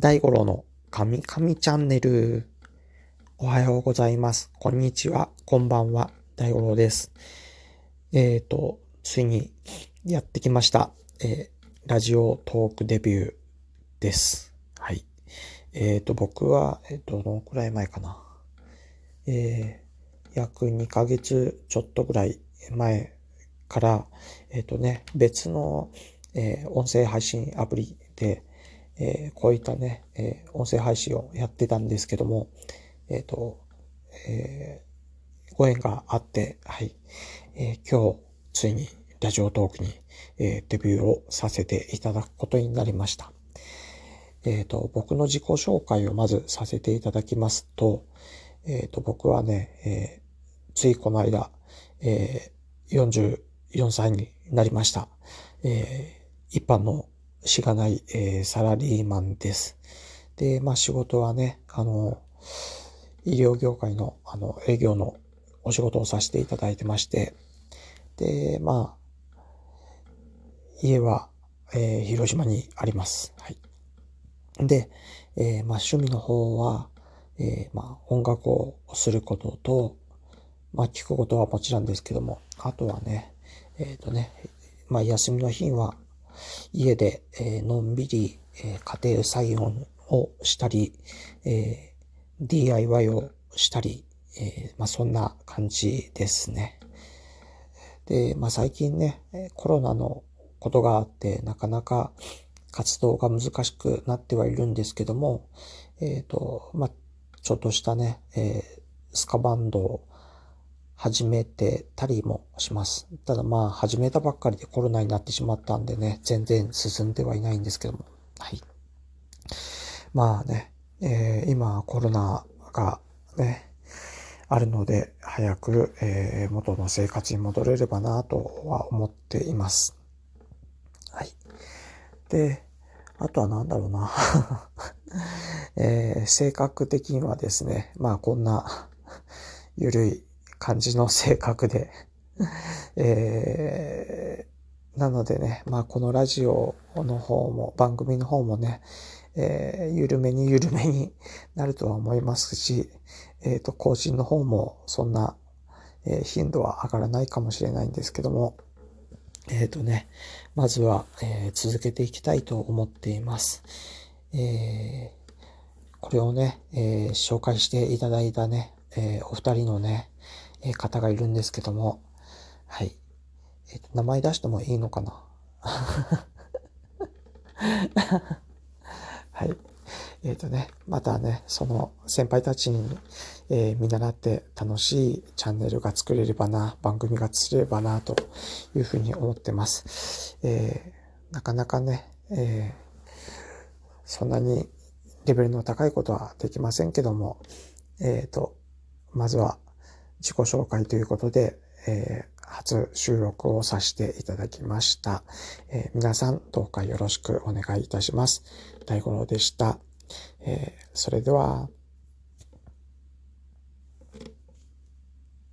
大五郎の神々チャンネル。おはようございます。こんにちは。こんばんは。大五郎です。えっ、と、ついにやってきました。えーラジオトークデビューです。はい。えっ、と、僕は、えっ、と、どのくらい前かな。え約2ヶ月ちょっとぐらい前から、えっ、とね、別の、え音声配信アプリで、えーこういったね、えー音声配信をやってたんですけども、えっ、と、えーご縁があって、はい、えー今日、ついにラジオトークに、えーデビューをさせていただくことになりました。えっ、と、僕の自己紹介をまずさせていただきますと、えっ、と、僕はね、えーついこの間、えー44歳になりました。えー一般のしがない、えーサラリーマンです。で、まあ仕事はね、あの、医療業界の、あの、営業のお仕事をさせていただいてまして、で、まあ、家は、えー広島にあります。はい。で、えーまあ趣味の方は、えーまあ音楽をすることと、まあ聞くことはもちろんですけども、あとはね、えっ、とね、まあ休みの日は家で、えのんびり、え家庭菜園をしたり、え DIY をしたり、えまあそんな感じですね。で、まあ最近ね、コロナのことがあって、なかなか活動が難しくなってはいるんですけども、えっ、と、まあちょっとしたね、えースカバンドを始めてたりもします。ただまあ始めたばっかりでコロナになってしまったんでね、全然進んではいないんですけども。はい。まあね、えー今コロナがね、あるので、早く、えー元の生活に戻れればなとは思っています。はい。で、あとはなんだろうな。えー性格的にはですね、まあこんなゆるい感じの性格で、えーなのでね、まあこのラジオの方も、番組の方もね、えー緩めに緩めになるとは思いますし、えっ、と、更新の方もそんな、え頻度は上がらないかもしれないんですけども、えっ、とね、まずは、え続けていきたいと思っています。えこれをね、え紹介していただいたね、えお二人のね、え方がいるんですけども、はい。えっ、と、名前出してもいいのかな？はい。えっ、とね、またね、その先輩たちに、えー見習って楽しいチャンネルが作れればな、番組が作れればな、というふうに思ってます。えーなかなかね、えそんなにレベルの高いことはできませんけども、えっ、と、まずは自己紹介ということで、えー初収録をさせていただきました。えー皆さんどうかよろしくお願いいたします。大五郎でした。えーそれでは、